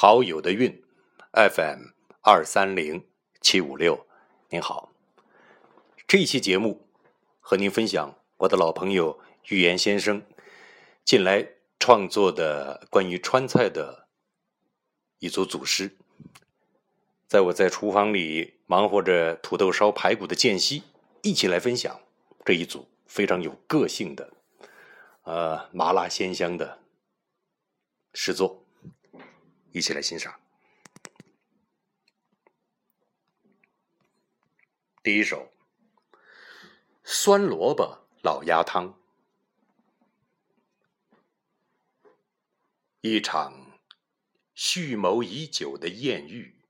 好友的运，FM 二三零七五六，您好。这一期节目和您分享我的老朋友玉言先生近来创作的关于川菜的一组组诗。在我在厨房里忙活着土豆烧排骨的间隙，一起来分享这一组非常有个性的、呃麻辣鲜香的诗作。一起来欣赏。第一首酸萝卜老鸭汤，一场蓄谋已久的艳遇，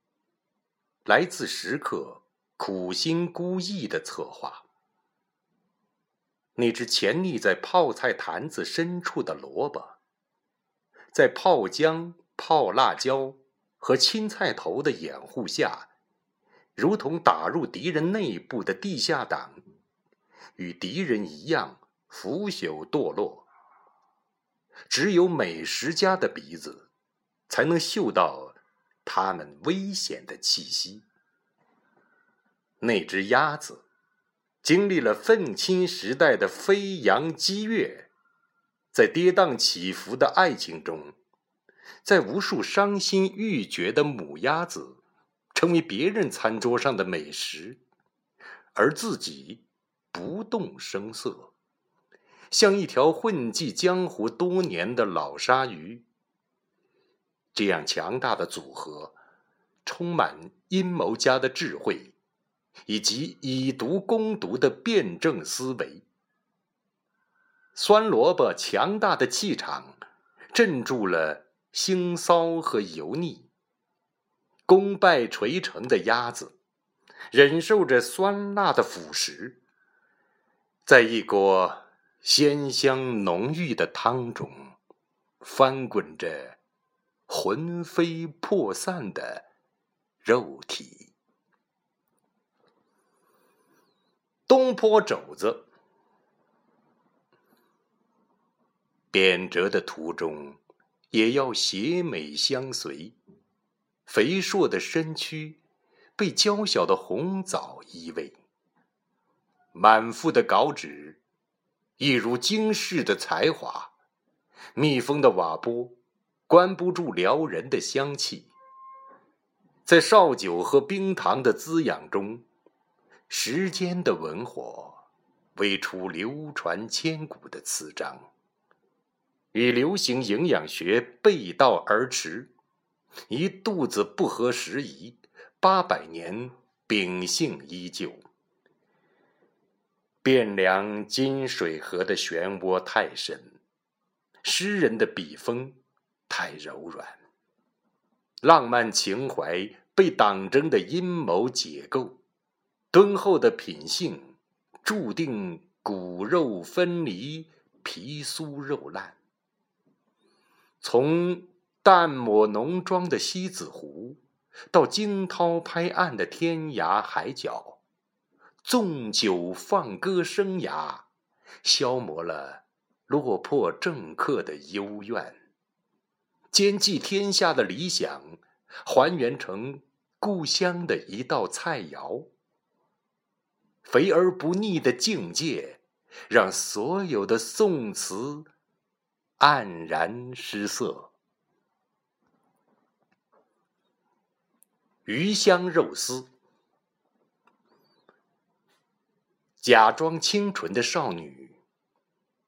来自食客苦心孤诣的策划。那只潜匿在泡菜坛子深处的萝卜，在泡姜。泡辣椒和青菜头的掩护下，如同打入敌人内部的地下党，与敌人一样腐朽堕落。只有美食家的鼻子，才能嗅到他们危险的气息。那只鸭子，经历了愤青时代的飞扬激越，在跌宕起伏的爱情中。在无数伤心欲绝的母鸭子成为别人餐桌上的美食，而自己不动声色，像一条混迹江湖多年的老鲨鱼。这样强大的组合，充满阴谋家的智慧，以及以毒攻毒的辩证思维。酸萝卜强大的气场，镇住了。腥骚和油腻，功败垂成的鸭子，忍受着酸辣的腐蚀，在一锅鲜香浓郁的汤中，翻滚着魂飞魄散的肉体。东坡肘子，贬谪的途中。也要邪美相随，肥硕的身躯被娇小的红枣依偎，满腹的稿纸，一如惊世的才华。密封的瓦钵，关不住撩人的香气。在绍酒和冰糖的滋养中，时间的文火，煨出流传千古的词章。与流行营养学背道而驰，一肚子不合时宜，八百年秉性依旧。汴梁金水河的漩涡太深，诗人的笔锋太柔软，浪漫情怀被党争的阴谋解构，敦厚的品性注定骨肉分离，皮酥肉烂。从淡抹浓妆的西子湖，到惊涛拍岸的天涯海角，纵酒放歌生涯，消磨了落魄政客的幽怨，兼济天下的理想，还原成故乡的一道菜肴。肥而不腻的境界，让所有的宋词。黯然失色。鱼香肉丝，假装清纯的少女，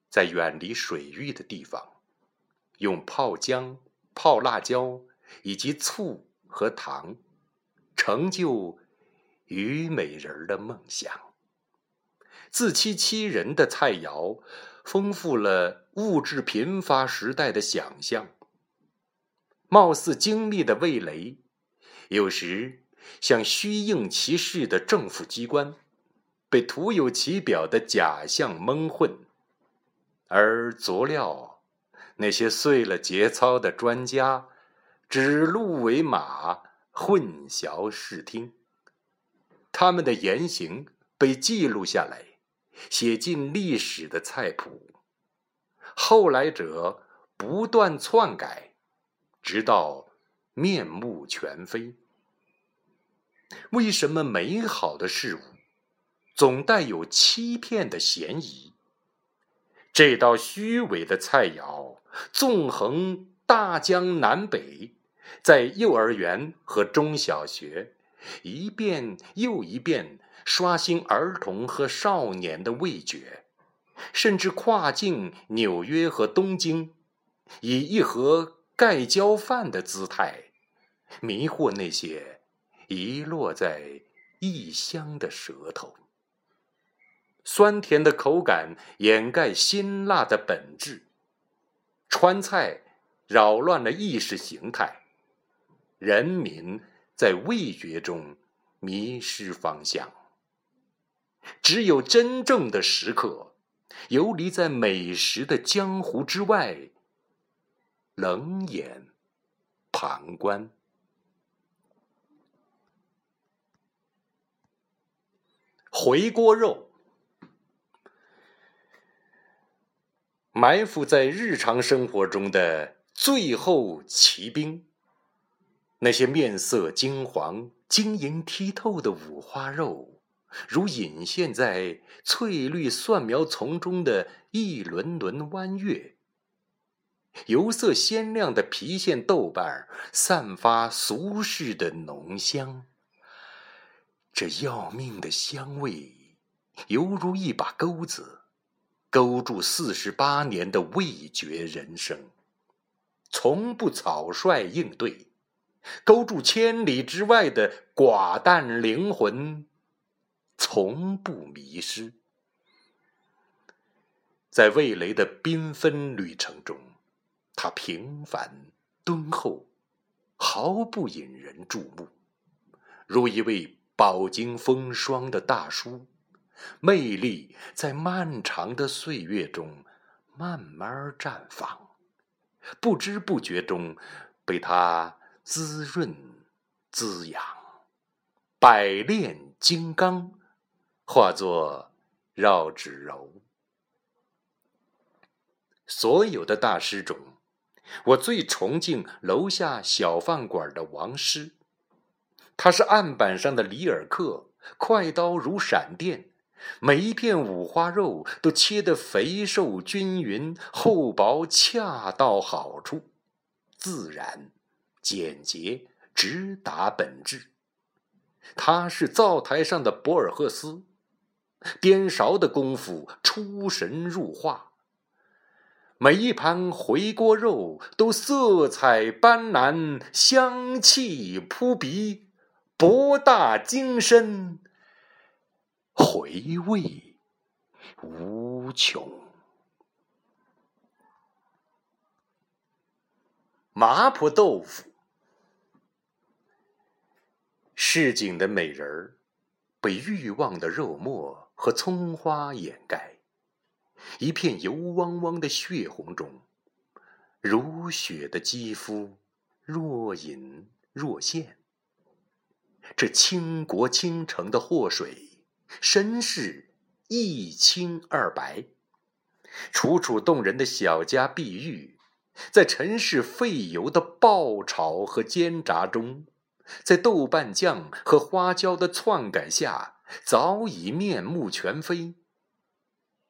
在远离水域的地方，用泡姜、泡辣椒以及醋和糖，成就虞美人的梦想。自欺欺人的菜肴。丰富了物质贫乏时代的想象。貌似精密的味蕾，有时像虚应其事的政府机关，被徒有其表的假象蒙混；而佐料，那些碎了节操的专家，指鹿为马，混淆视听。他们的言行被记录下来。写进历史的菜谱，后来者不断篡改，直到面目全非。为什么美好的事物总带有欺骗的嫌疑？这道虚伪的菜肴纵横大江南北，在幼儿园和中小学一遍又一遍刷新儿童和少年的味觉，甚至跨境纽约和东京，以一盒盖浇饭的姿态迷惑那些。遗落在异乡的舌头，酸甜的口感掩盖辛辣的本质，川菜扰乱了意识形态，人民在味觉中迷失方向。只有真正的食客，游离在美食的江湖之外，冷眼旁观。回锅肉，埋伏在日常生活中的最后骑兵。那些面色金黄、晶莹剔透的五花肉，如隐现在翠绿蒜苗丛中的一轮轮弯月。油色鲜亮的郫县豆瓣散发俗世的浓香。这要命的香味，犹如一把钩子，勾住四十八年的味觉人生，从不草率应对；勾住千里之外的寡淡灵魂，从不迷失。在味蕾的缤纷旅程中，他平凡敦厚，毫不引人注目，如一位。饱经风霜的大叔，魅力在漫长的岁月中慢慢绽放，不知不觉中被他滋润滋养，百炼金刚化作绕指柔。所有的大师中，我最崇敬楼下小饭馆的王师。他是案板上的里尔克，快刀如闪电，每一片五花肉都切得肥瘦均匀、厚薄恰到好处，自然、简洁，直达本质。他是灶台上的博尔赫斯，颠勺的功夫出神入化，每一盘回锅肉都色彩斑斓，香气扑鼻。博大精深，回味无穷。麻婆豆腐，市井的美人儿被欲望的肉末和葱花掩盖，一片油汪汪的血红中，如雪的肌肤若隐若现。这倾国倾城的祸水，身世一清二白。楚楚动人的小家碧玉，在尘世费油的爆炒和煎炸中，在豆瓣酱和花椒的篡改下，早已面目全非。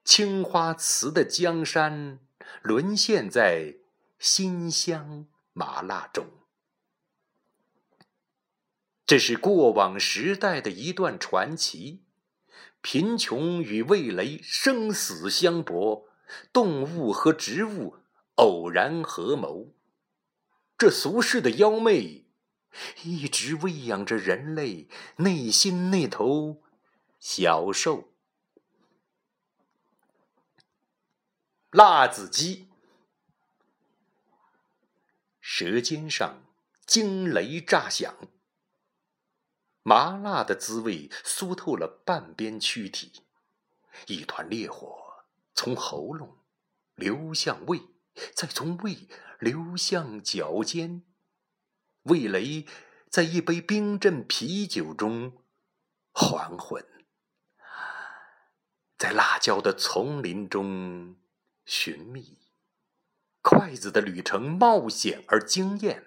青花瓷的江山，沦陷在辛香麻辣中。这是过往时代的一段传奇，贫穷与味蕾生死相搏，动物和植物偶然合谋。这俗世的妖媚，一直喂养着人类内心那头小兽。辣子鸡，舌尖上惊雷炸响。麻辣的滋味酥透了半边躯体，一团烈火从喉咙流向胃，再从胃流向脚尖，味蕾在一杯冰镇啤酒中还魂，在辣椒的丛林中寻觅。筷子的旅程冒险而惊艳，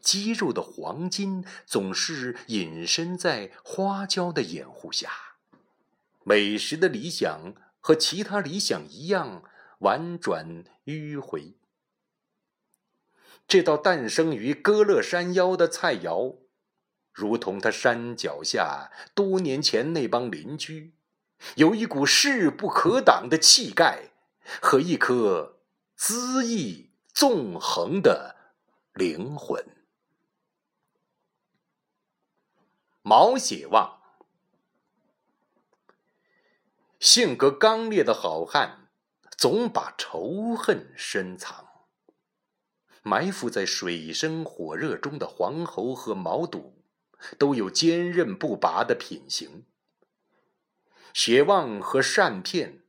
鸡肉的黄金总是隐身在花椒的掩护下。美食的理想和其他理想一样，婉转迂回。这道诞生于歌乐山腰的菜肴，如同他山脚下多年前那帮邻居，有一股势不可挡的气概和一颗恣意纵横的灵魂。毛血旺，性格刚烈的好汉，总把仇恨深藏。埋伏在水深火热中的黄喉和毛肚，都有坚韧不拔的品行。血旺和善片，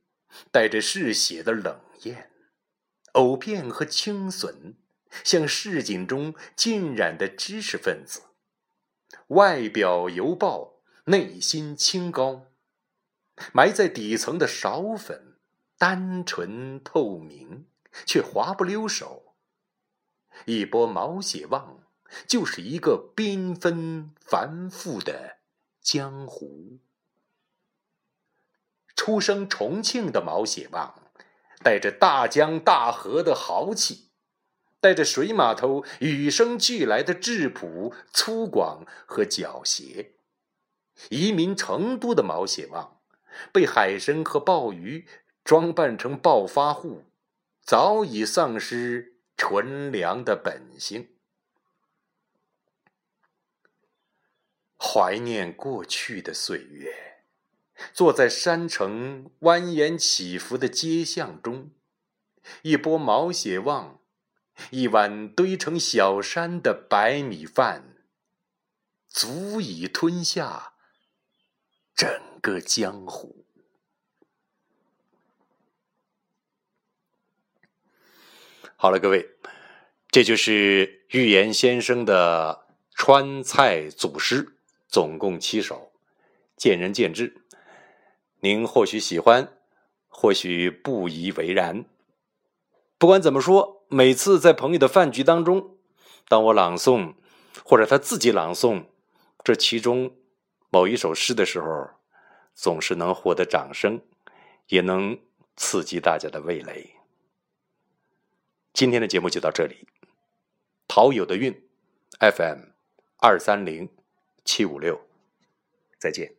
带着嗜血的冷艳；藕片和青笋，像市井中浸染的知识分子。外表油爆，内心清高。埋在底层的苕粉，单纯透明，却滑不溜手。一波毛血旺，就是一个缤纷繁复的江湖。出生重庆的毛血旺，带着大江大河的豪气。带着水码头与生俱来的质朴、粗犷和狡黠，移民成都的毛血旺，被海参和鲍鱼装扮成暴发户，早已丧失纯良的本性。怀念过去的岁月，坐在山城蜿蜒起伏的街巷中，一波毛血旺。一碗堆成小山的白米饭，足以吞下整个江湖。好了，各位，这就是预言先生的川菜祖诗，总共七首，见仁见智。您或许喜欢，或许不以为然。不管怎么说。每次在朋友的饭局当中，当我朗诵或者他自己朗诵这其中某一首诗的时候，总是能获得掌声，也能刺激大家的味蕾。今天的节目就到这里，陶友的运，FM 二三零七五六，再见。